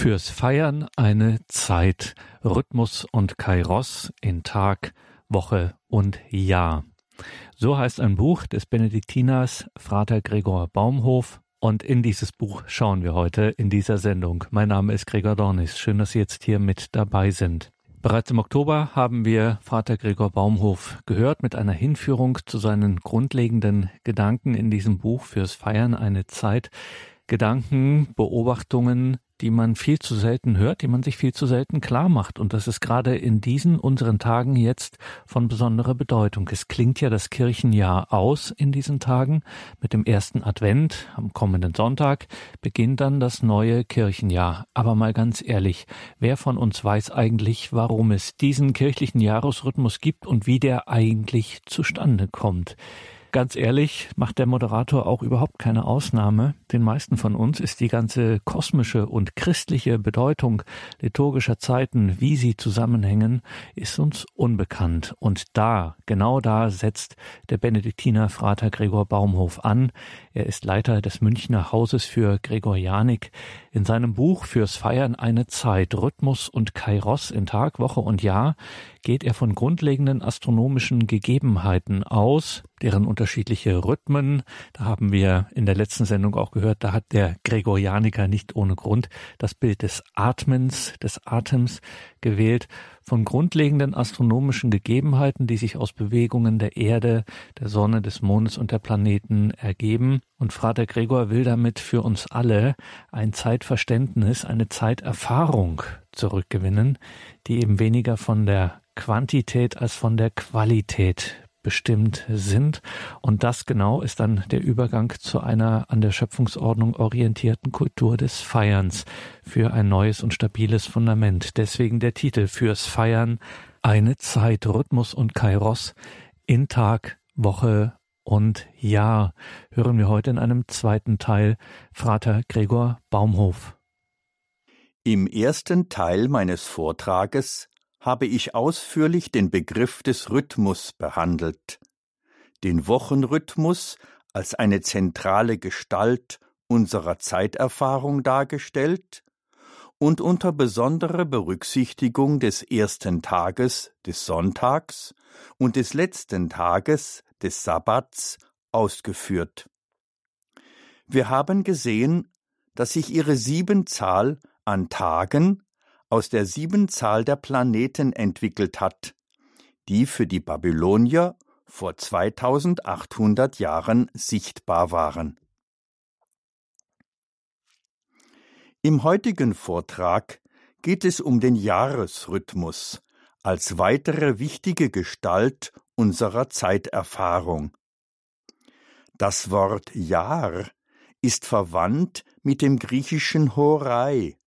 Fürs Feiern eine Zeit, Rhythmus und Kairos in Tag, Woche und Jahr. So heißt ein Buch des Benediktiners Frater Gregor Baumhof. Und in dieses Buch schauen wir heute in dieser Sendung. Mein Name ist Gregor Dornis. Schön, dass Sie jetzt hier mit dabei sind. Bereits im Oktober haben wir Vater Gregor Baumhof gehört mit einer Hinführung zu seinen grundlegenden Gedanken in diesem Buch fürs Feiern eine Zeit. Gedanken, Beobachtungen, die man viel zu selten hört, die man sich viel zu selten klar macht. Und das ist gerade in diesen unseren Tagen jetzt von besonderer Bedeutung. Es klingt ja das Kirchenjahr aus in diesen Tagen. Mit dem ersten Advent am kommenden Sonntag beginnt dann das neue Kirchenjahr. Aber mal ganz ehrlich, wer von uns weiß eigentlich, warum es diesen kirchlichen Jahresrhythmus gibt und wie der eigentlich zustande kommt? Ganz ehrlich, macht der Moderator auch überhaupt keine Ausnahme. Den meisten von uns ist die ganze kosmische und christliche Bedeutung liturgischer Zeiten, wie sie zusammenhängen, ist uns unbekannt. Und da, genau da setzt der Benediktiner Frater Gregor Baumhof an. Er ist Leiter des Münchner Hauses für Gregorianik. In seinem Buch Fürs Feiern eine Zeit, Rhythmus und Kairos in Tag, Woche und Jahr geht er von grundlegenden astronomischen Gegebenheiten aus, deren unterschiedliche Rhythmen, da haben wir in der letzten Sendung auch gehört, da hat der Gregorianiker nicht ohne Grund das Bild des Atmens, des Atems gewählt, von grundlegenden astronomischen Gegebenheiten, die sich aus Bewegungen der Erde, der Sonne, des Mondes und der Planeten ergeben. Und Frater Gregor will damit für uns alle ein Zeitverständnis, eine Zeiterfahrung zurückgewinnen, die eben weniger von der Quantität als von der Qualität bestimmt sind. Und das genau ist dann der Übergang zu einer an der Schöpfungsordnung orientierten Kultur des Feierns für ein neues und stabiles Fundament. Deswegen der Titel fürs Feiern eine Zeit, Rhythmus und Kairos in Tag, Woche und Jahr hören wir heute in einem zweiten Teil Frater Gregor Baumhof. Im ersten Teil meines Vortrages habe ich ausführlich den Begriff des Rhythmus behandelt, den Wochenrhythmus als eine zentrale Gestalt unserer Zeiterfahrung dargestellt und unter besonderer Berücksichtigung des ersten Tages des Sonntags und des letzten Tages des Sabbats ausgeführt. Wir haben gesehen, dass sich ihre Siebenzahl an Tagen aus der Siebenzahl der Planeten entwickelt hat, die für die Babylonier vor 2800 Jahren sichtbar waren. Im heutigen Vortrag geht es um den Jahresrhythmus als weitere wichtige Gestalt unserer Zeiterfahrung. Das Wort Jahr ist verwandt mit dem griechischen Horai,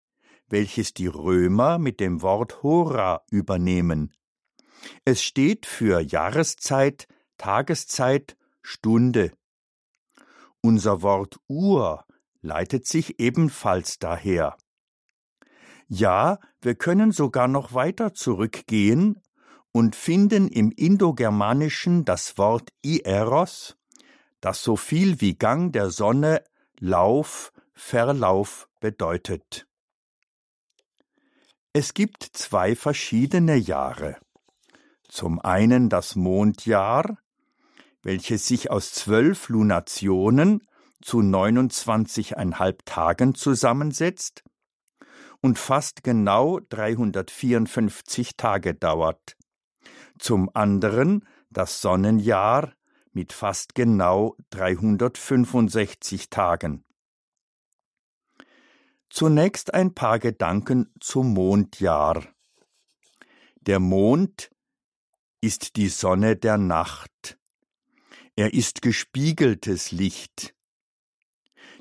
welches die Römer mit dem Wort Hora übernehmen. Es steht für Jahreszeit, Tageszeit, Stunde. Unser Wort Uhr leitet sich ebenfalls daher. Ja, wir können sogar noch weiter zurückgehen und finden im Indogermanischen das Wort Ieros, das so viel wie Gang der Sonne, Lauf, Verlauf bedeutet. Es gibt zwei verschiedene Jahre. Zum einen das Mondjahr, welches sich aus zwölf Lunationen zu 29,5 Tagen zusammensetzt und fast genau 354 Tage dauert. Zum anderen das Sonnenjahr mit fast genau 365 Tagen. Zunächst ein paar Gedanken zum Mondjahr. Der Mond ist die Sonne der Nacht. Er ist gespiegeltes Licht.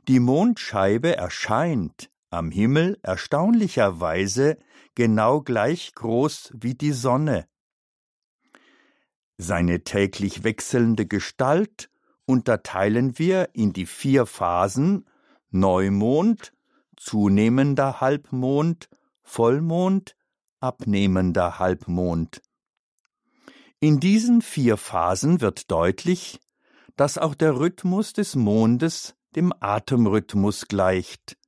Die Mondscheibe erscheint am Himmel erstaunlicherweise genau gleich groß wie die Sonne. Seine täglich wechselnde Gestalt unterteilen wir in die vier Phasen Neumond, zunehmender Halbmond, Vollmond, abnehmender Halbmond. In diesen vier Phasen wird deutlich, dass auch der Rhythmus des Mondes dem Atemrhythmus gleicht.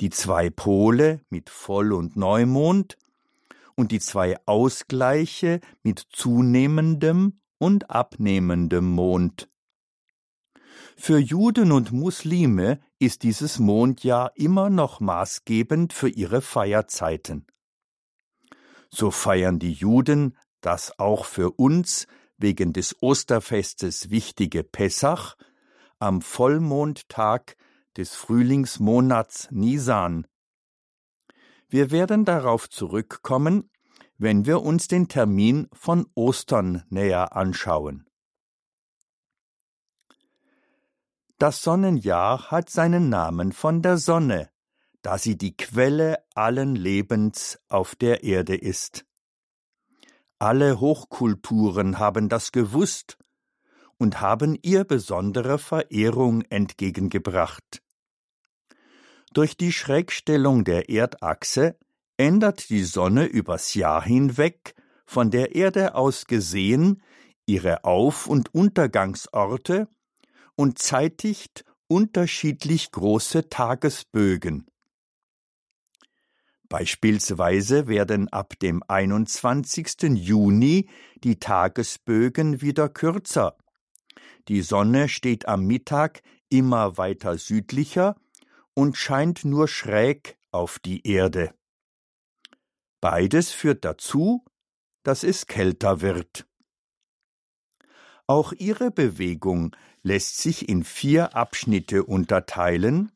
die zwei Pole mit Voll- und Neumond und die zwei Ausgleiche mit zunehmendem und abnehmendem Mond. Für Juden und Muslime ist dieses Mondjahr immer noch maßgebend für ihre Feierzeiten. So feiern die Juden das auch für uns wegen des Osterfestes wichtige Pessach am Vollmondtag des Frühlingsmonats Nisan. Wir werden darauf zurückkommen, wenn wir uns den Termin von Ostern näher anschauen. Das Sonnenjahr hat seinen Namen von der Sonne, da sie die Quelle allen Lebens auf der Erde ist. Alle Hochkulturen haben das gewusst und haben ihr besondere Verehrung entgegengebracht. Durch die Schrägstellung der Erdachse ändert die Sonne übers Jahr hinweg, von der Erde aus gesehen, ihre Auf- und Untergangsorte und zeitigt unterschiedlich große Tagesbögen. Beispielsweise werden ab dem 21. Juni die Tagesbögen wieder kürzer. Die Sonne steht am Mittag immer weiter südlicher und scheint nur schräg auf die Erde. Beides führt dazu, dass es kälter wird. Auch ihre Bewegung lässt sich in vier Abschnitte unterteilen,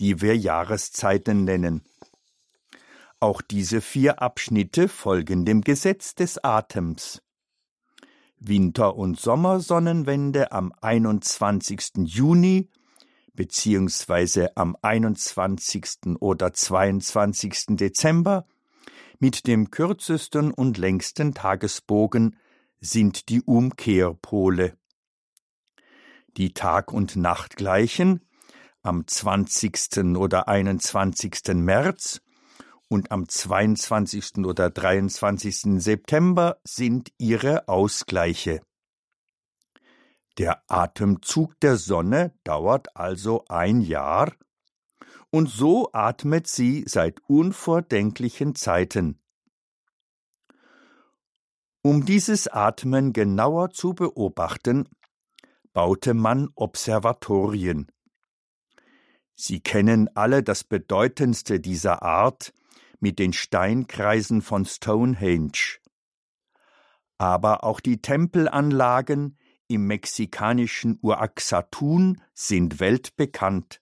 die wir Jahreszeiten nennen. Auch diese vier Abschnitte folgen dem Gesetz des Atems. Winter- und Sommersonnenwende am 21. Juni beziehungsweise am 21. oder 22. Dezember mit dem kürzesten und längsten Tagesbogen sind die Umkehrpole. Die Tag- und Nachtgleichen am 20. oder 21. März und am 22. oder 23. September sind ihre Ausgleiche. Der Atemzug der Sonne dauert also ein Jahr und so atmet sie seit unvordenklichen Zeiten. Um dieses Atmen genauer zu beobachten, baute man Observatorien. Sie kennen alle das bedeutendste dieser Art mit den Steinkreisen von Stonehenge. Aber auch die Tempelanlagen im mexikanischen Uraxatun sind weltbekannt.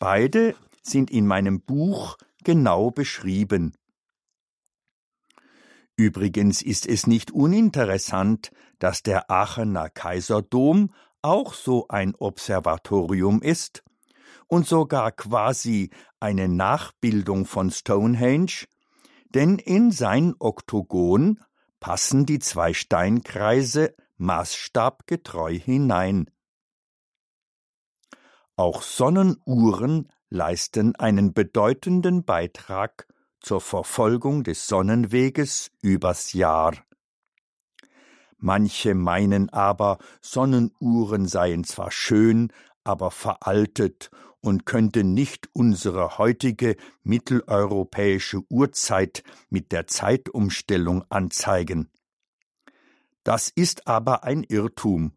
Beide sind in meinem Buch genau beschrieben. Übrigens ist es nicht uninteressant, dass der Aachener Kaiserdom auch so ein Observatorium ist und sogar quasi eine Nachbildung von Stonehenge, denn in sein Oktogon passen die zwei Steinkreise maßstabgetreu hinein. Auch Sonnenuhren leisten einen bedeutenden Beitrag zur Verfolgung des Sonnenweges übers Jahr. Manche meinen aber, Sonnenuhren seien zwar schön, aber veraltet und könnten nicht unsere heutige mitteleuropäische Uhrzeit mit der Zeitumstellung anzeigen. Das ist aber ein Irrtum.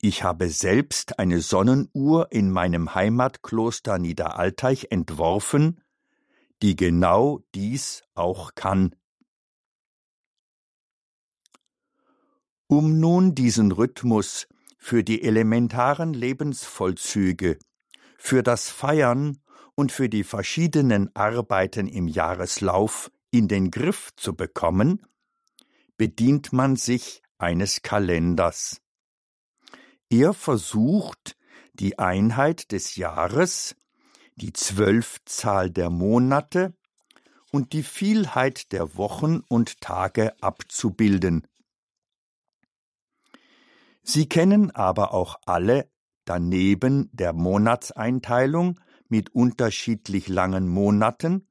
Ich habe selbst eine Sonnenuhr in meinem Heimatkloster Niederalteich entworfen, die genau dies auch kann. Um nun diesen Rhythmus für die elementaren Lebensvollzüge, für das Feiern und für die verschiedenen Arbeiten im Jahreslauf in den Griff zu bekommen, bedient man sich eines Kalenders. Er versucht, die Einheit des Jahres, die Zwölfzahl der Monate und die Vielheit der Wochen und Tage abzubilden. Sie kennen aber auch alle daneben der Monatseinteilung mit unterschiedlich langen Monaten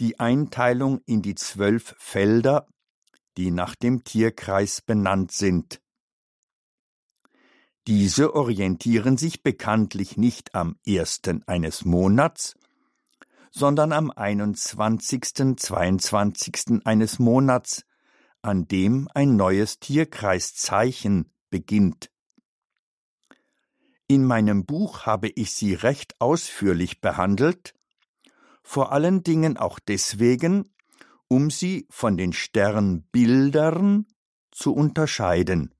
die Einteilung in die zwölf Felder, die nach dem Tierkreis benannt sind. Diese orientieren sich bekanntlich nicht am ersten eines Monats, sondern am 21., 22. eines Monats, an dem ein neues Tierkreiszeichen beginnt. In meinem Buch habe ich sie recht ausführlich behandelt, vor allen Dingen auch deswegen, um sie von den Sternbildern zu unterscheiden.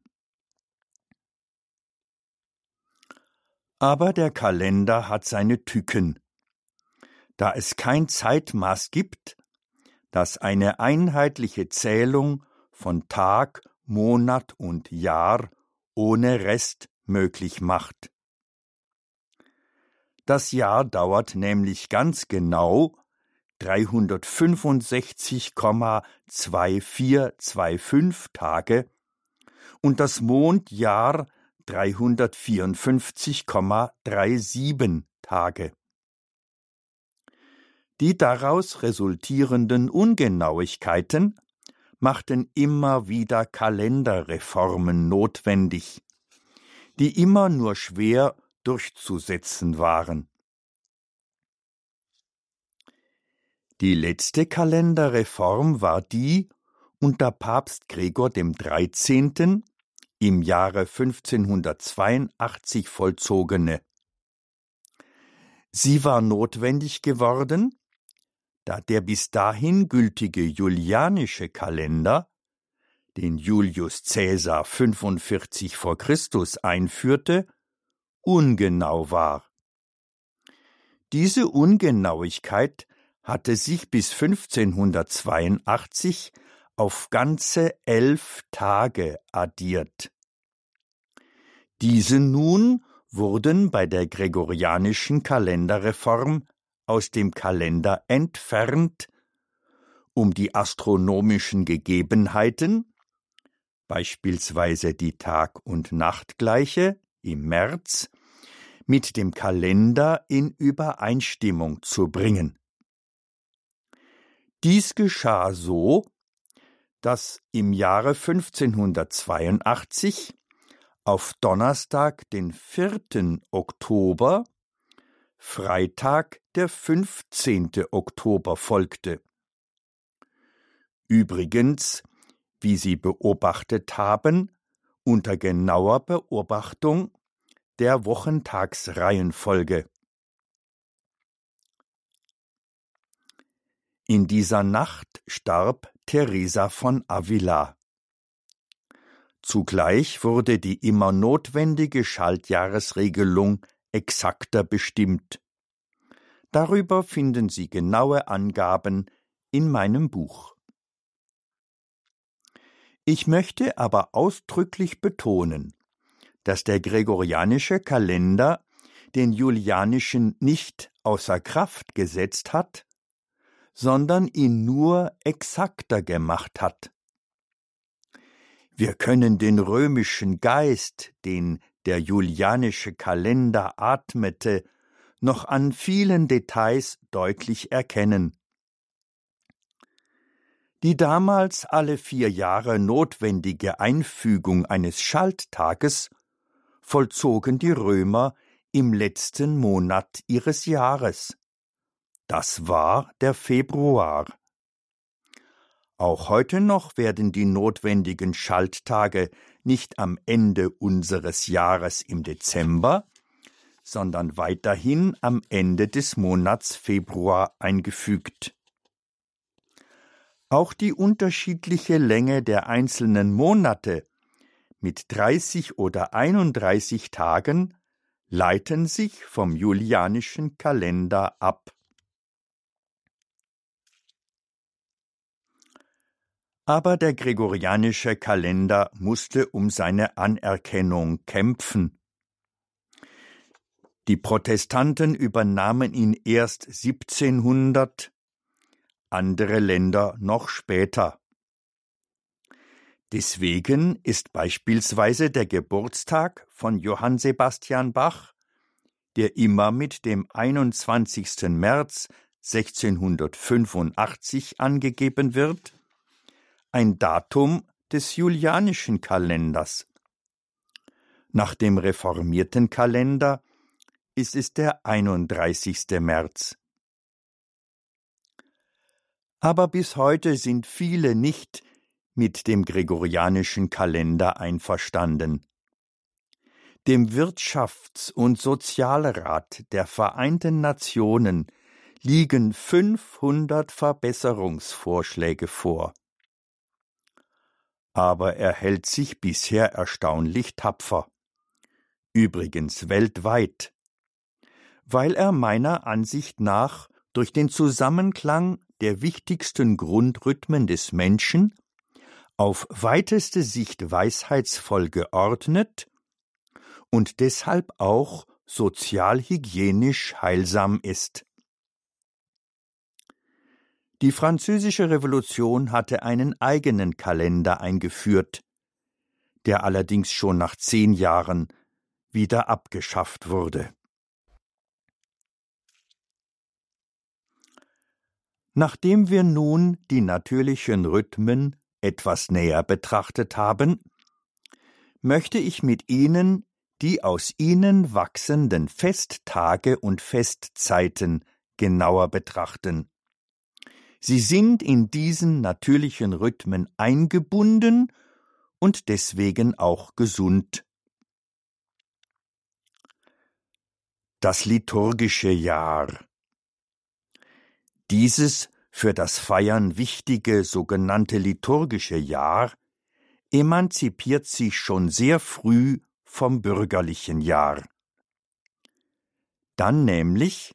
Aber der Kalender hat seine Tücken. Da es kein Zeitmaß gibt, das eine einheitliche Zählung von Tag, Monat und Jahr ohne Rest möglich macht. Das Jahr dauert nämlich ganz genau 365,2425 Tage und das Mondjahr 354,37 Tage. Die daraus resultierenden Ungenauigkeiten machten immer wieder Kalenderreformen notwendig, die immer nur schwer durchzusetzen waren. Die letzte Kalenderreform war die unter Papst Gregor dem 13. im Jahre 1582 vollzogene. Sie war notwendig geworden, da der bis dahin gültige julianische Kalender, den Julius Caesar 45 vor Christus einführte, ungenau war. Diese Ungenauigkeit hatte sich bis 1582 auf ganze elf Tage addiert. Diese nun wurden bei der gregorianischen Kalenderreform aus dem Kalender entfernt, um die astronomischen Gegebenheiten, beispielsweise die Tag- und Nachtgleiche im März, mit dem Kalender in Übereinstimmung zu bringen. Dies geschah so, dass im Jahre 1582 auf Donnerstag, den 4. Oktober, Freitag, der 15. Oktober folgte. Übrigens, wie Sie beobachtet haben, unter genauer Beobachtung der Wochentagsreihenfolge. In dieser Nacht starb Teresa von Avila. Zugleich wurde die immer notwendige Schaltjahresregelung exakter bestimmt. Darüber finden Sie genaue Angaben in meinem Buch. Ich möchte aber ausdrücklich betonen, dass der gregorianische Kalender den julianischen nicht außer Kraft gesetzt hat, sondern ihn nur exakter gemacht hat. Wir können den römischen Geist, den der julianische Kalender atmete, noch an vielen Details deutlich erkennen. Die damals alle vier Jahre notwendige Einfügung eines Schalttages vollzogen die Römer im letzten Monat ihres Jahres. Das war der Februar. Auch heute noch werden die notwendigen Schalttage nicht am Ende unseres Jahres im Dezember, sondern weiterhin am Ende des Monats Februar eingefügt. Auch die unterschiedliche Länge der einzelnen Monate mit 30 oder 31 Tagen leiten sich vom julianischen Kalender ab. Aber der gregorianische Kalender musste um seine Anerkennung kämpfen. Die Protestanten übernahmen ihn erst 1700, andere Länder noch später. Deswegen ist beispielsweise der Geburtstag von Johann Sebastian Bach, der immer mit dem 21. März 1685 angegeben wird, ein Datum des julianischen Kalenders. Nach dem reformierten Kalender ist es der 31. März. Aber bis heute sind viele nicht mit dem gregorianischen Kalender einverstanden. Dem Wirtschafts- und Sozialrat der Vereinten Nationen liegen 500 Verbesserungsvorschläge vor. Aber er hält sich bisher erstaunlich tapfer. Übrigens weltweit. Weil er meiner Ansicht nach durch den Zusammenklang der wichtigsten Grundrhythmen des Menschen auf weiteste Sicht weisheitsvoll geordnet und deshalb auch sozialhygienisch heilsam ist. Die französische Revolution hatte einen eigenen Kalender eingeführt, der allerdings schon nach zehn Jahren wieder abgeschafft wurde. Nachdem wir nun die natürlichen Rhythmen etwas näher betrachtet haben, möchte ich mit Ihnen die aus ihnen wachsenden Festtage und Festzeiten genauer betrachten. Sie sind in diesen natürlichen Rhythmen eingebunden und deswegen auch gesund. Das liturgische Jahr. Dieses für das Feiern wichtige sogenannte liturgische Jahr emanzipiert sich schon sehr früh vom bürgerlichen Jahr. Dann nämlich,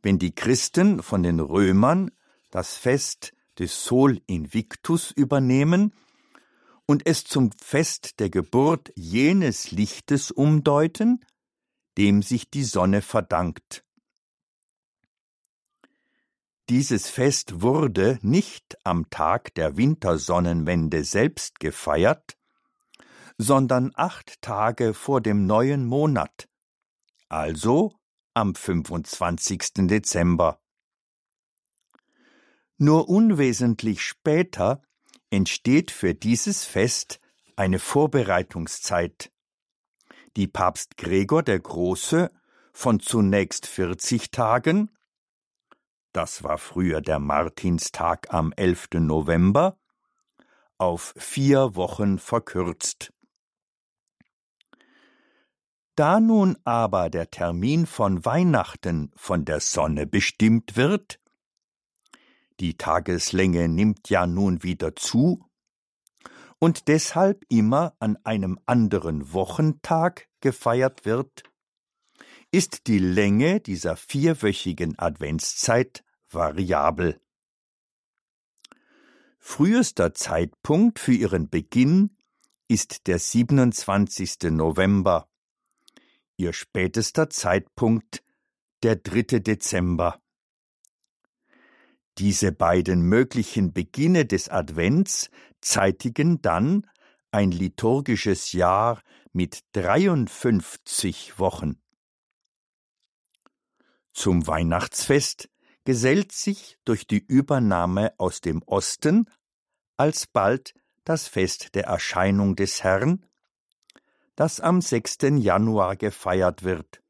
wenn die Christen von den Römern das Fest des Sol Invictus übernehmen und es zum Fest der Geburt jenes Lichtes umdeuten, dem sich die Sonne verdankt. Dieses Fest wurde nicht am Tag der Wintersonnenwende selbst gefeiert, sondern acht Tage vor dem neuen Monat, also am 25. Dezember. Nur unwesentlich später entsteht für dieses Fest eine Vorbereitungszeit, die Papst Gregor der Große von zunächst 40 Tagen, das war früher der Martinstag am 11. November, auf vier Wochen verkürzt. Da nun aber der Termin von Weihnachten von der Sonne bestimmt wird, die Tageslänge nimmt ja nun wieder zu, und deshalb immer an einem anderen Wochentag gefeiert wird, ist die Länge dieser vierwöchigen Adventszeit variabel. Frühester Zeitpunkt für ihren Beginn ist der 27. November, ihr spätester Zeitpunkt der 3. Dezember. Diese beiden möglichen Beginne des Advents zeitigen dann ein liturgisches Jahr mit 53 Wochen. Zum Weihnachtsfest gesellt sich durch die Übernahme aus dem Osten alsbald das Fest der Erscheinung des Herrn, das am 6. Januar gefeiert wird.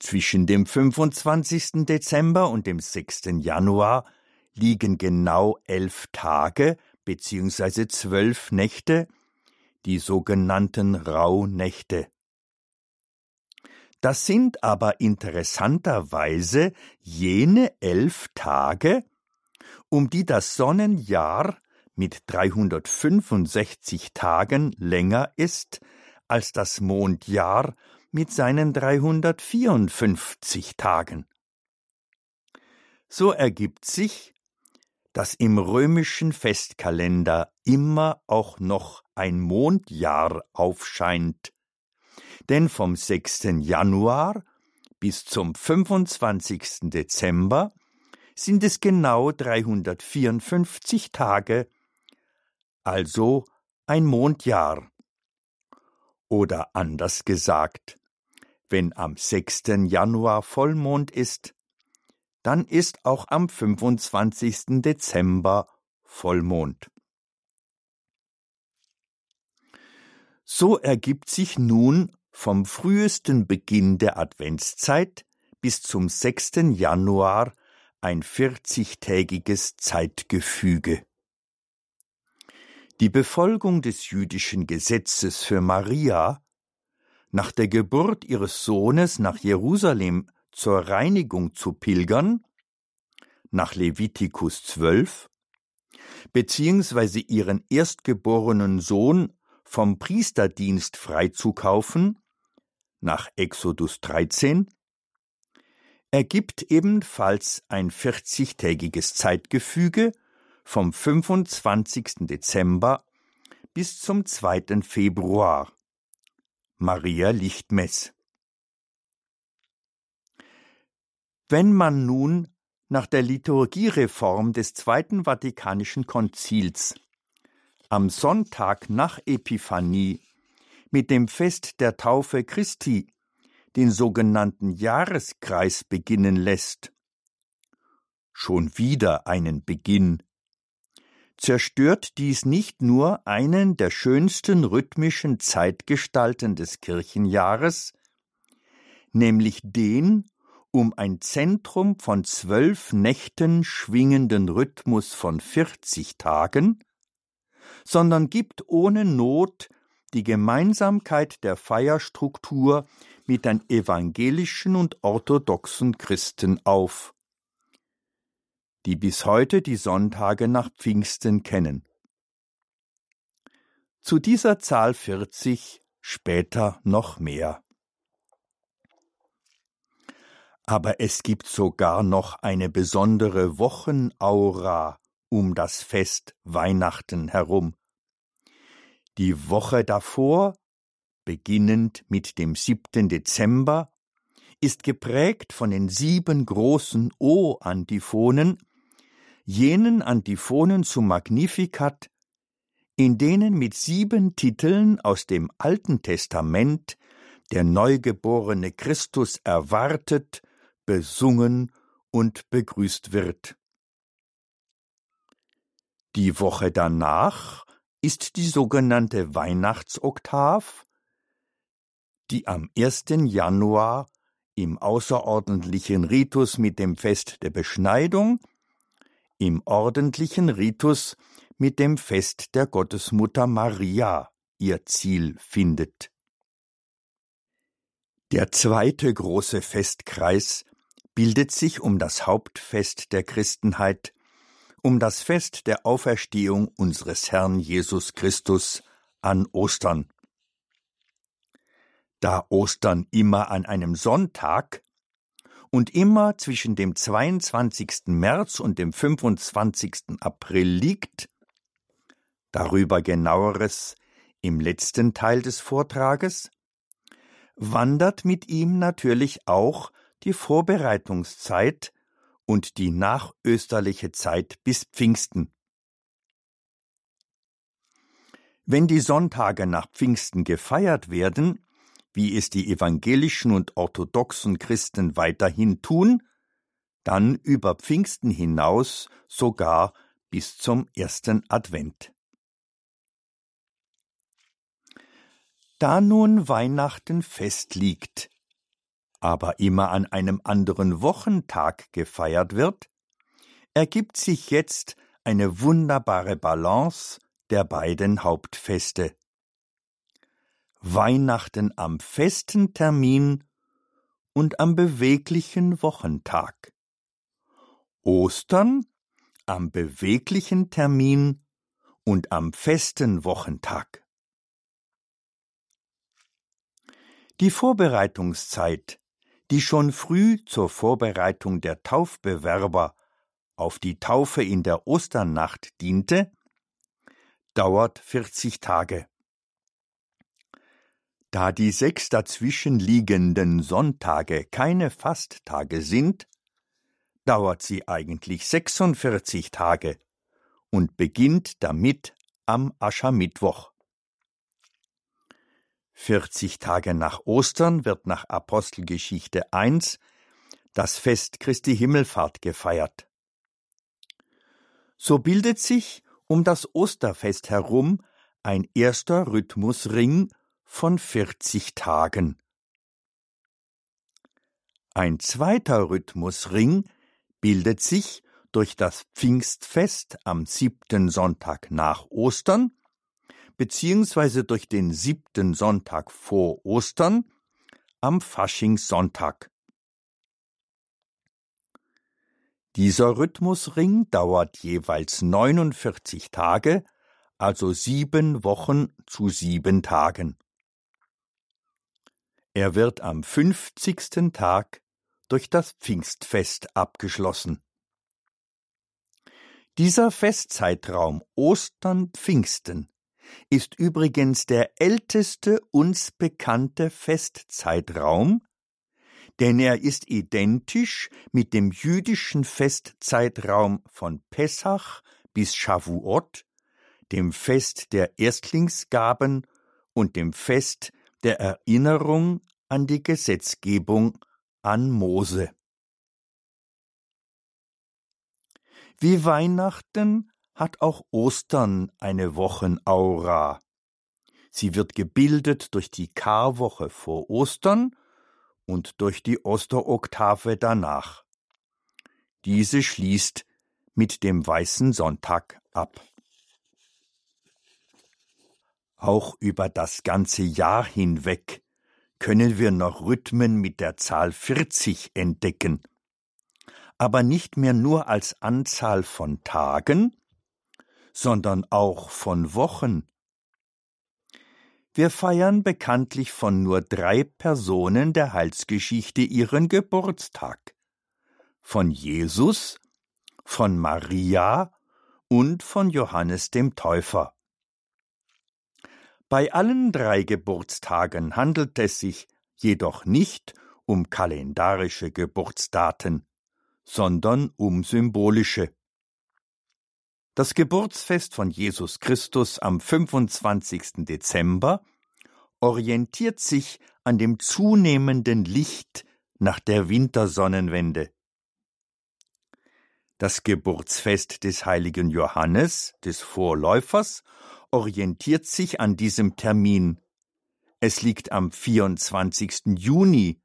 Zwischen dem 25. Dezember und dem 6. Januar liegen genau elf Tage bzw. zwölf Nächte, die sogenannten Rauhnächte. Das sind aber interessanterweise jene elf Tage, um die das Sonnenjahr mit 365 Tagen länger ist als das Mondjahr mit seinen 354 Tagen. So ergibt sich, dass im römischen Festkalender immer auch noch ein Mondjahr aufscheint, denn vom 6. Januar bis zum 25. Dezember sind es genau 354 Tage, also ein Mondjahr. Oder anders gesagt, wenn am 6. Januar Vollmond ist, dann ist auch am 25. Dezember Vollmond. So ergibt sich nun vom frühesten Beginn der Adventszeit bis zum 6. Januar ein 40-tägiges Zeitgefüge. Die Befolgung des jüdischen Gesetzes für Maria, nach der Geburt ihres Sohnes nach Jerusalem zur Reinigung zu pilgern, nach Levitikus 12, beziehungsweise ihren erstgeborenen Sohn vom Priesterdienst freizukaufen, nach Exodus 13, ergibt ebenfalls ein 40-tägiges Zeitgefüge vom 25. Dezember bis zum 2. Februar. Maria Lichtmess. Wenn man nun nach der Liturgiereform des Zweiten Vatikanischen Konzils am Sonntag nach Epiphanie mit dem Fest der Taufe Christi den sogenannten Jahreskreis beginnen lässt, schon wieder einen Beginn, zerstört dies nicht nur einen der schönsten rhythmischen Zeitgestalten des Kirchenjahres, nämlich den um ein Zentrum von zwölf Nächten schwingenden Rhythmus von vierzig Tagen, sondern gibt ohne Not die Gemeinsamkeit der Feierstruktur mit den evangelischen und orthodoxen Christen auf die bis heute die Sonntage nach Pfingsten kennen. Zu dieser Zahl 40 später noch mehr. Aber es gibt sogar noch eine besondere Wochenaura um das Fest Weihnachten herum. Die Woche davor, beginnend mit dem 7. Dezember, ist geprägt von den sieben großen O-Antiphonen, jenen Antiphonen zum Magnificat, in denen mit sieben Titeln aus dem Alten Testament der neugeborene Christus erwartet, besungen und begrüßt wird. Die Woche danach ist die sogenannte Weihnachtsoktav, die am 1. Januar im außerordentlichen Ritus mit dem Fest der Beschneidung im ordentlichen Ritus mit dem Fest der Gottesmutter Maria ihr Ziel findet. Der zweite große Festkreis bildet sich um das Hauptfest der Christenheit, um das Fest der Auferstehung unseres Herrn Jesus Christus an Ostern. Da Ostern immer an einem Sonntag und immer zwischen dem 22. März und dem 25. April liegt, darüber genaueres im letzten Teil des Vortrages, wandert mit ihm natürlich auch die Vorbereitungszeit und die nachösterliche Zeit bis Pfingsten. Wenn die Sonntage nach Pfingsten gefeiert werden, wie es die evangelischen und orthodoxen Christen weiterhin tun, dann über Pfingsten hinaus sogar bis zum ersten Advent. Da nun Weihnachten festliegt, aber immer an einem anderen Wochentag gefeiert wird, ergibt sich jetzt eine wunderbare Balance der beiden Hauptfeste. Weihnachten am festen Termin und am beweglichen Wochentag. Ostern am beweglichen Termin und am festen Wochentag. Die Vorbereitungszeit, die schon früh zur Vorbereitung der Taufbewerber auf die Taufe in der Osternacht diente, dauert 40 Tage. Da die sechs dazwischenliegenden Sonntage keine Fasttage sind, dauert sie eigentlich 46 Tage und beginnt damit am Aschermittwoch. 40 Tage nach Ostern wird nach Apostelgeschichte 1 das Fest Christi Himmelfahrt gefeiert. So bildet sich um das Osterfest herum ein erster Rhythmusring von 40 Tagen. Ein zweiter Rhythmusring bildet sich durch das Pfingstfest am siebten Sonntag nach Ostern, beziehungsweise durch den siebten Sonntag vor Ostern am Faschingssonntag. Dieser Rhythmusring dauert jeweils 49 Tage, also sieben Wochen zu sieben Tagen. Er wird am 50. Tag durch das Pfingstfest abgeschlossen. Dieser Festzeitraum Ostern-Pfingsten ist übrigens der älteste uns bekannte Festzeitraum, denn er ist identisch mit dem jüdischen Festzeitraum von Pessach bis Shavuot, dem Fest der Erstlingsgaben und dem Fest der Erinnerung an die Gesetzgebung an Mose. Wie Weihnachten hat auch Ostern eine Wochenaura. Sie wird gebildet durch die Karwoche vor Ostern und durch die Osteroktave danach. Diese schließt mit dem Weißen Sonntag ab. Auch über das ganze Jahr hinweg können wir noch Rhythmen mit der Zahl 40 entdecken, aber nicht mehr nur als Anzahl von Tagen, sondern auch von Wochen, wir feiern bekanntlich von nur drei Personen der Heilsgeschichte ihren Geburtstag. Von Jesus, von Maria und von Johannes dem Täufer. Bei allen drei Geburtstagen handelt es sich jedoch nicht um kalendarische Geburtsdaten, sondern um symbolische. Das Geburtsfest von Jesus Christus am 25. Dezember orientiert sich an dem zunehmenden Licht nach der Wintersonnenwende. Das Geburtsfest des heiligen Johannes, des Vorläufers, orientiert sich an diesem Termin. Es liegt am 24. Juni.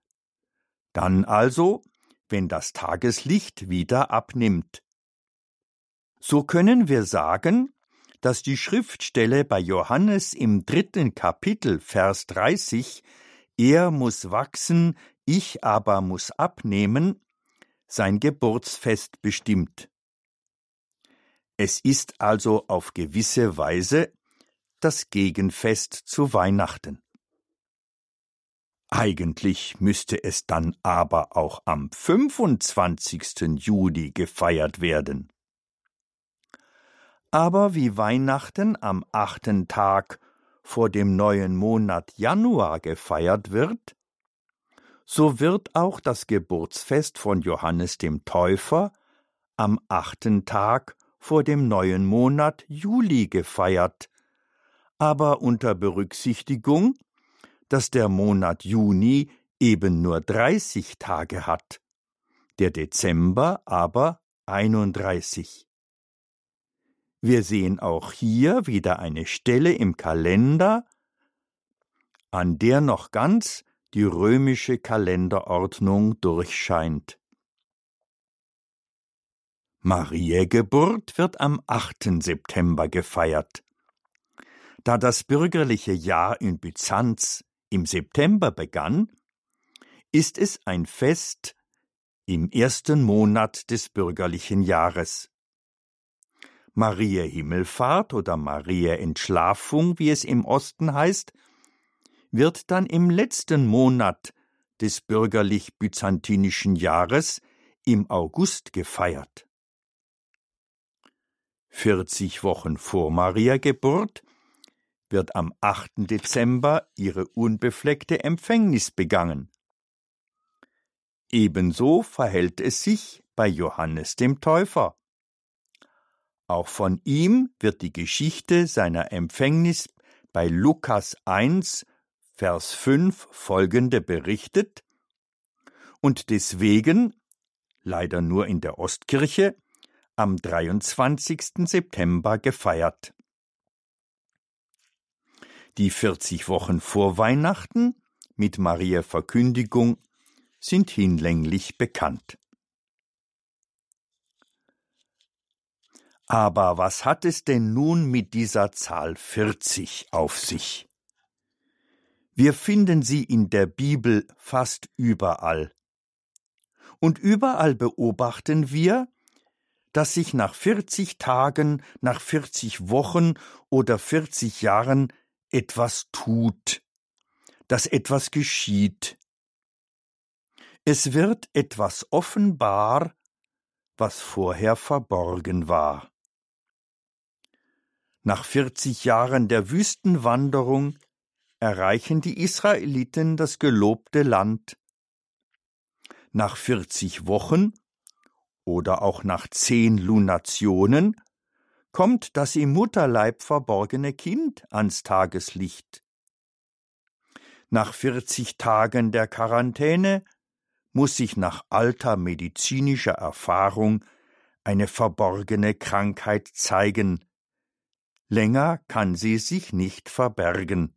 Dann also, wenn das Tageslicht wieder abnimmt. So können wir sagen, dass die Schriftstelle bei Johannes im dritten Kapitel, Vers 30, er muss wachsen, ich aber muss abnehmen, sein Geburtsfest bestimmt. Es ist also auf gewisse Weise das Gegenfest zu Weihnachten. Eigentlich müsste es dann aber auch am 25. Juli gefeiert werden. Aber wie Weihnachten am achten Tag vor dem neuen Monat Januar gefeiert wird, so wird auch das Geburtsfest von Johannes dem Täufer am achten Tag vor dem neuen Monat Juli gefeiert, aber unter Berücksichtigung, dass der Monat Juni eben nur 30 Tage hat, der Dezember aber 31. Wir sehen auch hier wieder eine Stelle im Kalender, an der noch ganz die römische Kalenderordnung durchscheint. Mariä-Geburt wird am 8. September gefeiert. Da das bürgerliche Jahr in Byzanz im September begann, ist es ein Fest im ersten Monat des bürgerlichen Jahres. Maria Himmelfahrt oder Maria Entschlafung, wie es im Osten heißt, wird dann im letzten Monat des bürgerlich-byzantinischen Jahres im August gefeiert. 40 Wochen vor Maria Geburt wird am 8. Dezember ihre unbefleckte Empfängnis begangen. Ebenso verhält es sich bei Johannes dem Täufer. Auch von ihm wird die Geschichte seiner Empfängnis bei Lukas 1, Vers 5 folgende berichtet und deswegen, leider nur in der Ostkirche, am 23. September gefeiert. Die 40 Wochen vor Weihnachten mit Maria Verkündigung sind hinlänglich bekannt. Aber was hat es denn nun mit dieser Zahl 40 auf sich? Wir finden sie in der Bibel fast überall. Und überall beobachten wir, dass sich nach 40 Tagen, nach 40 Wochen oder 40 Jahren etwas tut, dass etwas geschieht. Es wird etwas offenbar, was vorher verborgen war. Nach 40 Jahren der Wüstenwanderung erreichen die Israeliten das gelobte Land. Nach 40 Wochen oder auch nach zehn Lunationen kommt das im Mutterleib verborgene Kind ans Tageslicht. Nach 40 Tagen der Quarantäne muss sich nach alter medizinischer Erfahrung eine verborgene Krankheit zeigen, länger kann sie sich nicht verbergen.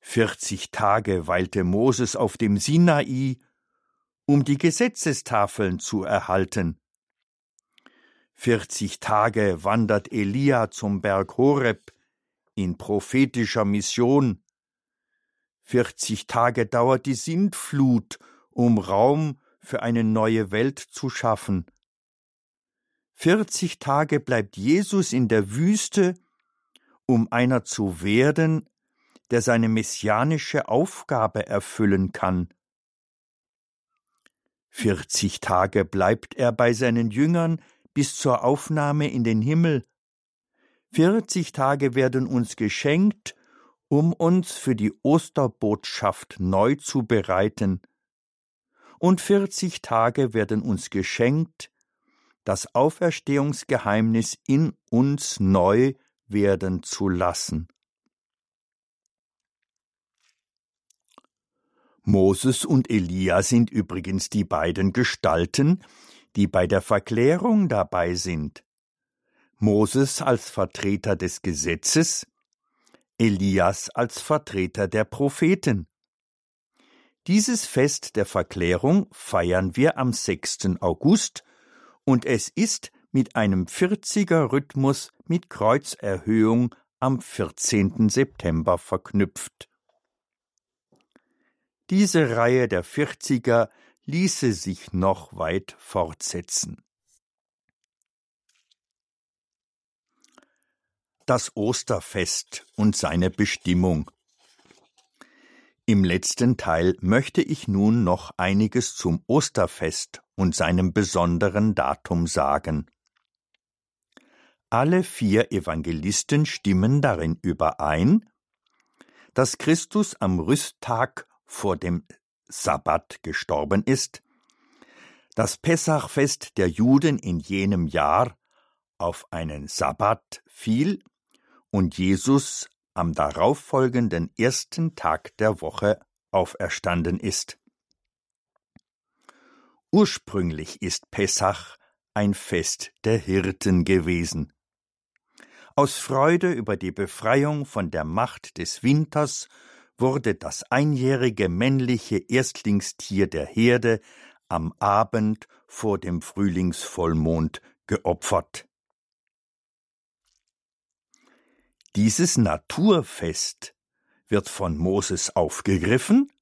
Vierzig Tage weilte Moses auf dem Sinai, um die Gesetzestafeln zu erhalten. Vierzig Tage wandert Elia zum Berg Horeb in prophetischer Mission. Vierzig Tage dauert die Sintflut, um Raum für eine neue Welt zu schaffen. 40 Tage bleibt Jesus in der Wüste, um einer zu werden, der seine messianische Aufgabe erfüllen kann. 40 Tage bleibt er bei seinen Jüngern bis zur Aufnahme in den Himmel. 40 Tage werden uns geschenkt, um uns für die Osterbotschaft neu zu bereiten. Und 40 Tage werden uns geschenkt, das Auferstehungsgeheimnis in uns neu werden zu lassen. Moses und Elia sind übrigens die beiden Gestalten, die bei der Verklärung dabei sind. Moses als Vertreter des Gesetzes, Elias als Vertreter der Propheten. Dieses Fest der Verklärung feiern wir am 6. August und es ist mit einem 40er Rhythmus mit Kreuzerhöhung am 14. September verknüpft. Diese Reihe der 40er ließe sich noch weit fortsetzen. Das Osterfest und seine Bestimmung im letzten Teil möchte ich nun noch einiges zum Osterfest und seinem besonderen Datum sagen. Alle vier Evangelisten stimmen darin überein, dass Christus am Rüsttag vor dem Sabbat gestorben ist, das Pessachfest der Juden in jenem Jahr auf einen Sabbat fiel und Jesus am darauffolgenden ersten Tag der Woche auferstanden ist. Ursprünglich ist Pessach ein Fest der Hirten gewesen. Aus Freude über die Befreiung von der Macht des Winters wurde das einjährige männliche Erstlingstier der Herde am Abend vor dem Frühlingsvollmond geopfert. Dieses Naturfest wird von Moses aufgegriffen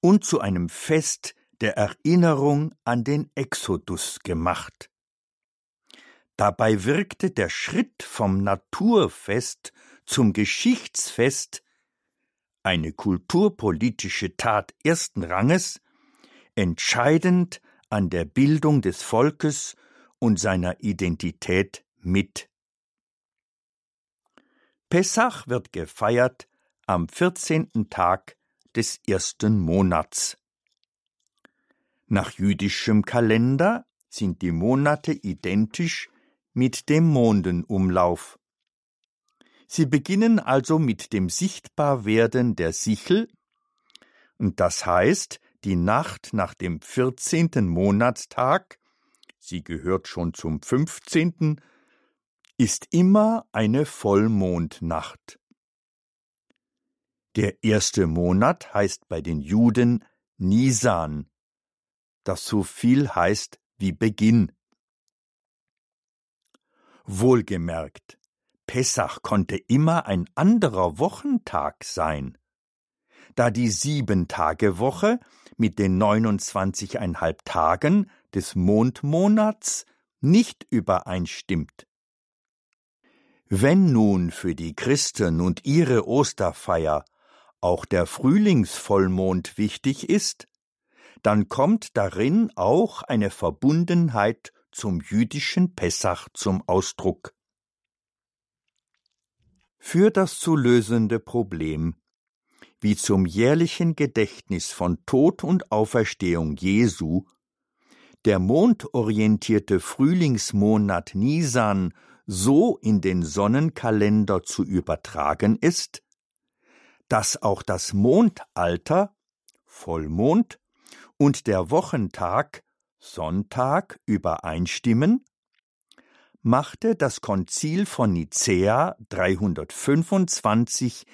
und zu einem Fest der Erinnerung an den Exodus gemacht. Dabei wirkte der Schritt vom Naturfest zum Geschichtsfest, eine kulturpolitische Tat ersten Ranges, entscheidend an der Bildung des Volkes und seiner Identität mit. Pessach wird gefeiert am 14. Tag des ersten Monats. Nach jüdischem Kalender sind die Monate identisch mit dem Mondenumlauf. Sie beginnen also mit dem Sichtbarwerden der Sichel, und das heißt, die Nacht nach dem 14. Monatstag, sie gehört schon zum 15., ist immer eine Vollmondnacht. Der erste Monat heißt bei den Juden Nisan, das so viel heißt wie Beginn. Wohlgemerkt, Pessach konnte immer ein anderer Wochentag sein. Da die Sieben-Tage-Woche mit den 29,5 Tagen des Mondmonats nicht übereinstimmt. Wenn nun für die Christen und ihre Osterfeier auch der Frühlingsvollmond wichtig ist, dann kommt darin auch eine Verbundenheit zum jüdischen Pessach zum Ausdruck. Für das zu lösende Problem, wie zum jährlichen Gedächtnis von Tod und Auferstehung Jesu, der mondorientierte Frühlingsmonat Nisan so in den Sonnenkalender zu übertragen ist, dass auch das Mondalter Vollmond und der Wochentag Sonntag übereinstimmen, machte das Konzil von Nicäa 325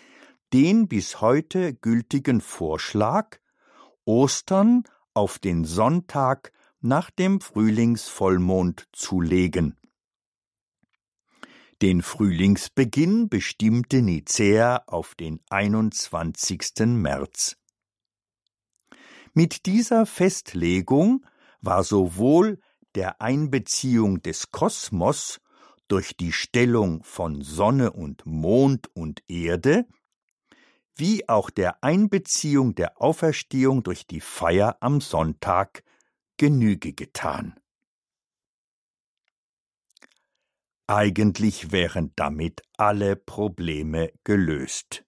den bis heute gültigen Vorschlag, Ostern auf den Sonntag nach dem Frühlingsvollmond zu legen. Den Frühlingsbeginn bestimmte Nicäa auf den 21. März. Mit dieser Festlegung war sowohl der Einbeziehung des Kosmos durch die Stellung von Sonne und Mond und Erde, wie auch der Einbeziehung der Auferstehung durch die Feier am Sonntag Genüge getan. Eigentlich wären damit alle Probleme gelöst.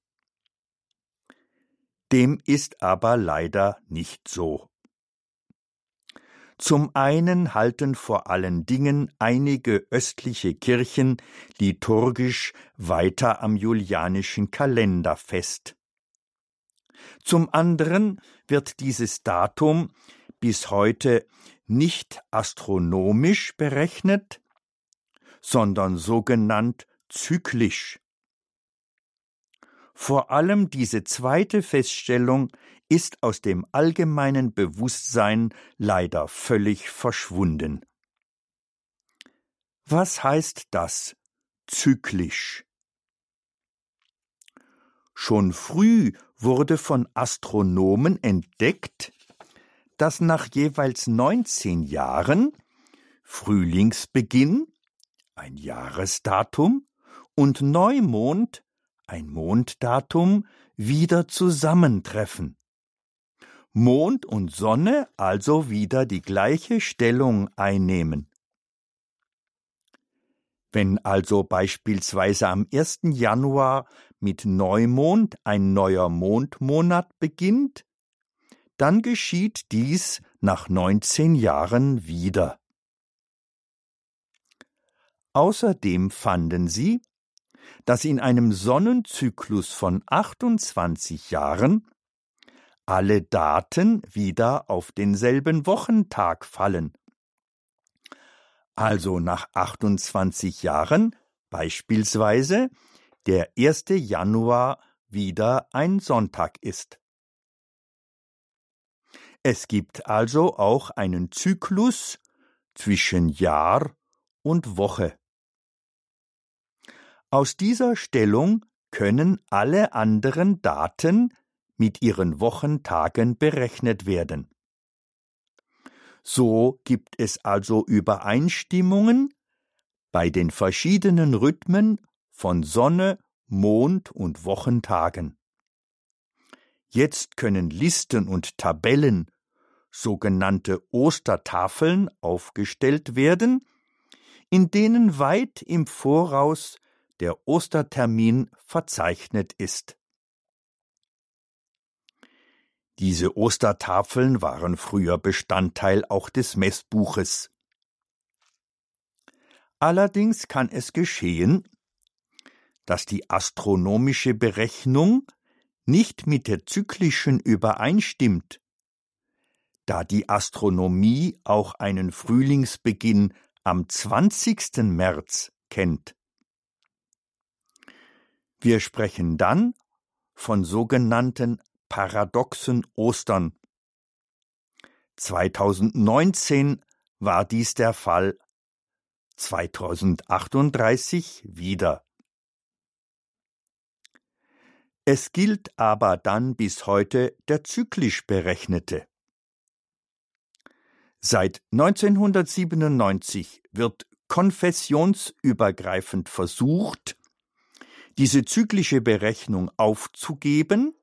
Dem ist aber leider nicht so. Zum einen halten vor allen Dingen einige östliche Kirchen liturgisch weiter am julianischen Kalender fest. Zum anderen wird dieses Datum bis heute nicht astronomisch berechnet, sondern sogenannt zyklisch. Vor allem diese zweite Feststellung ist aus dem allgemeinen Bewusstsein leider völlig verschwunden. Was heißt das zyklisch? Schon früh wurde von Astronomen entdeckt, dass nach jeweils 19 Jahren Frühlingsbeginn, ein Jahresdatum, und Neumond ein Monddatum wieder zusammentreffen. Mond und Sonne also wieder die gleiche Stellung einnehmen. Wenn also beispielsweise am 1. Januar mit Neumond ein neuer Mondmonat beginnt, dann geschieht dies nach 19 Jahren wieder. Außerdem fanden sie, dass in einem Sonnenzyklus von 28 Jahren alle Daten wieder auf denselben Wochentag fallen. Also nach 28 Jahren beispielsweise der 1. Januar wieder ein Sonntag ist. Es gibt also auch einen Zyklus zwischen Jahr und Woche. Aus dieser Stellung können alle anderen Daten mit ihren Wochentagen berechnet werden. So gibt es also Übereinstimmungen bei den verschiedenen Rhythmen von Sonne, Mond und Wochentagen. Jetzt können Listen und Tabellen, sogenannte Ostertafeln, aufgestellt werden, in denen weit im Voraus der Ostertermin verzeichnet ist. Diese Ostertafeln waren früher Bestandteil auch des Messbuches. Allerdings kann es geschehen, dass die astronomische Berechnung nicht mit der zyklischen übereinstimmt, da die Astronomie auch einen Frühlingsbeginn am 20. März kennt. Wir sprechen dann von sogenannten paradoxen Ostern. 2019 war dies der Fall, 2038 wieder. Es gilt aber dann bis heute der zyklisch berechnete. Seit 1997 wird konfessionsübergreifend versucht, diese zyklische Berechnung aufzugeben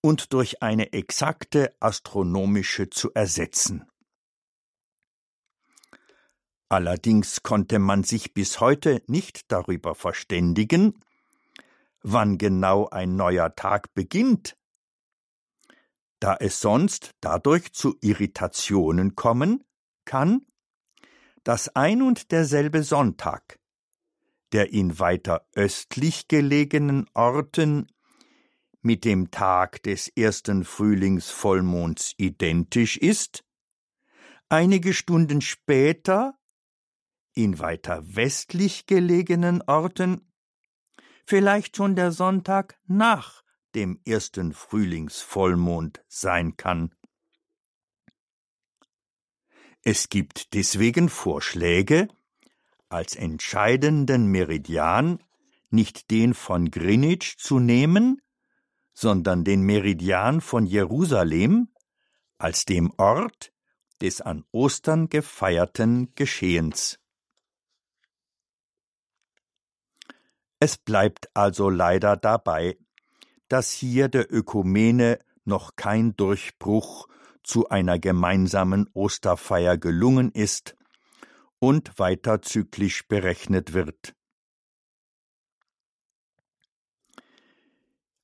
und durch eine exakte astronomische zu ersetzen. Allerdings konnte man sich bis heute nicht darüber verständigen, wann genau ein neuer Tag beginnt, da es sonst dadurch zu Irritationen kommen kann, dass ein und derselbe Sonntag, der in weiter östlich gelegenen Orten mit dem Tag des ersten Frühlingsvollmonds identisch ist, einige Stunden später in weiter westlich gelegenen Orten vielleicht schon der Sonntag nach dem ersten Frühlingsvollmond sein kann. Es gibt deswegen Vorschläge, als entscheidenden Meridian nicht den von Greenwich zu nehmen, sondern den Meridian von Jerusalem als dem Ort des an Ostern gefeierten Geschehens. Es bleibt also leider dabei, dass hier der Ökumene noch kein Durchbruch zu einer gemeinsamen Osterfeier gelungen ist und weiter zyklisch berechnet wird.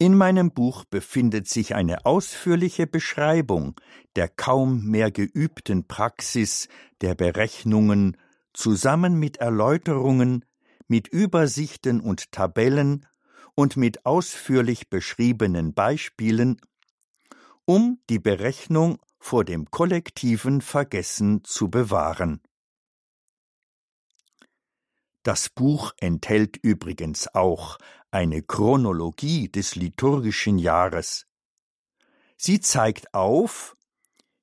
In meinem Buch befindet sich eine ausführliche Beschreibung der kaum mehr geübten Praxis der Berechnungen zusammen mit Erläuterungen mit Übersichten und Tabellen und mit ausführlich beschriebenen Beispielen, um die Berechnung vor dem kollektiven Vergessen zu bewahren. Das Buch enthält übrigens auch eine Chronologie des liturgischen Jahres. Sie zeigt auf,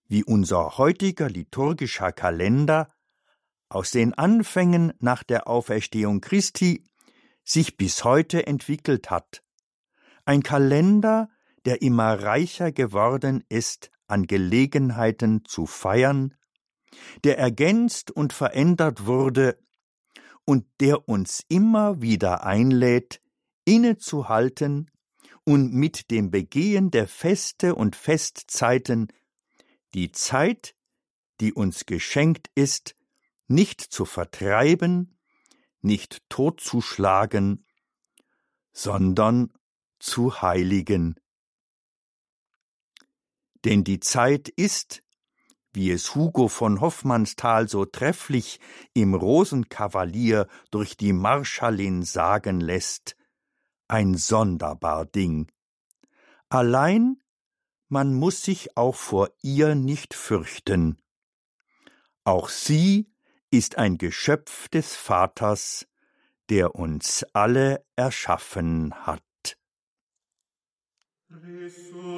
wie unser heutiger liturgischer Kalender aus den Anfängen nach der Auferstehung Christi sich bis heute entwickelt hat. Ein Kalender, der immer reicher geworden ist an Gelegenheiten zu feiern, der ergänzt und verändert wurde und der uns immer wieder einlädt, innezuhalten und mit dem Begehen der Feste und Festzeiten die Zeit, die uns geschenkt ist, nicht zu vertreiben, nicht totzuschlagen, sondern zu heiligen. Denn die Zeit ist, wie es Hugo von Hoffmannsthal so trefflich im Rosenkavalier durch die Marschallin sagen lässt, ein sonderbar Ding. Allein man muss sich auch vor ihr nicht fürchten. Auch sie ist ein Geschöpf des Vaters, der uns alle erschaffen hat. Resurrexi,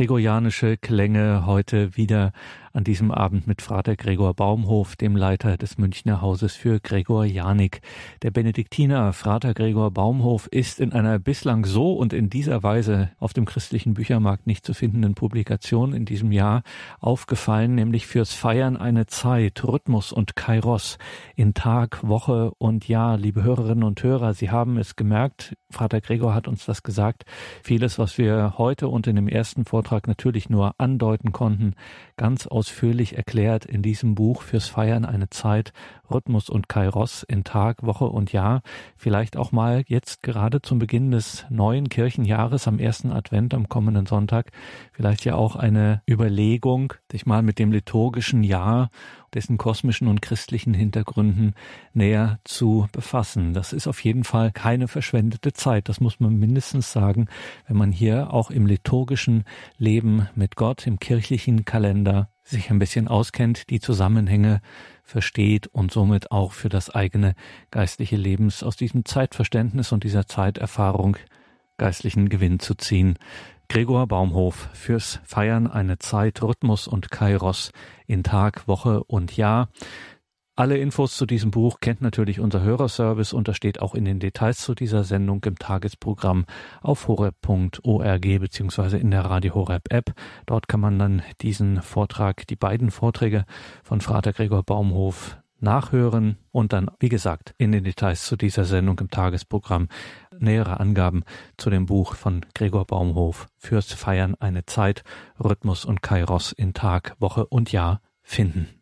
gregorianische Klänge heute wieder an diesem Abend mit Frater Gregor Baumhof, dem Leiter des Münchner Hauses für Gregorianik. Der Benediktiner Frater Gregor Baumhof ist in einer bislang so und in dieser Weise auf dem christlichen Büchermarkt nicht zu findenden Publikation in diesem Jahr aufgefallen, nämlich fürs Feiern eine Zeit, Rhythmus und Kairos in Tag, Woche und Jahr. Liebe Hörerinnen und Hörer, Sie haben es gemerkt, Frater Gregor hat uns das gesagt. Vieles, was wir heute und in dem ersten Vortrag natürlich nur andeuten konnten, ganz aus ausführlich erklärt in diesem Buch fürs Feiern eine Zeit, Rhythmus und Kairos in Tag, Woche und Jahr. Vielleicht auch mal jetzt gerade zum Beginn des neuen Kirchenjahres am ersten Advent am kommenden Sonntag vielleicht ja auch eine Überlegung, sich mal mit dem liturgischen Jahr dessen kosmischen und christlichen Hintergründen näher zu befassen. Das ist auf jeden Fall keine verschwendete Zeit. Das muss man mindestens sagen, wenn man hier auch im liturgischen Leben mit Gott, im kirchlichen Kalender sich ein bisschen auskennt, die Zusammenhänge versteht und somit auch für das eigene geistliche Lebens aus diesem Zeitverständnis und dieser Zeiterfahrung geistlichen Gewinn zu ziehen. Gregor Baumhof fürs Feiern eine Zeit, Rhythmus und Kairos in Tag, Woche und Jahr. Alle Infos zu diesem Buch kennt natürlich unser Hörerservice und das steht auch in den Details zu dieser Sendung im Tagesprogramm auf horeb.org beziehungsweise in der Radio Horeb App. Dort kann man dann diesen Vortrag, die beiden Vorträge von Frater Gregor Baumhof nachhören und dann, wie gesagt, in den Details zu dieser Sendung im Tagesprogramm nähere Angaben zu dem Buch von Gregor Baumhof fürs Feiern eine Zeit, Rhythmus und Kairos in Tag, Woche und Jahr finden.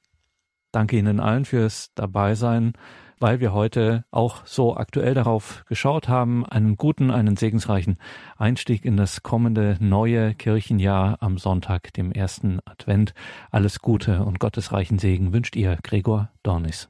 Danke Ihnen allen fürs Dabeisein, weil wir heute auch so aktuell darauf geschaut haben, einen guten, einen segensreichen Einstieg in das kommende neue Kirchenjahr am Sonntag, dem ersten Advent. Alles Gute und gottesreichen Segen wünscht ihr Gregor Dornis.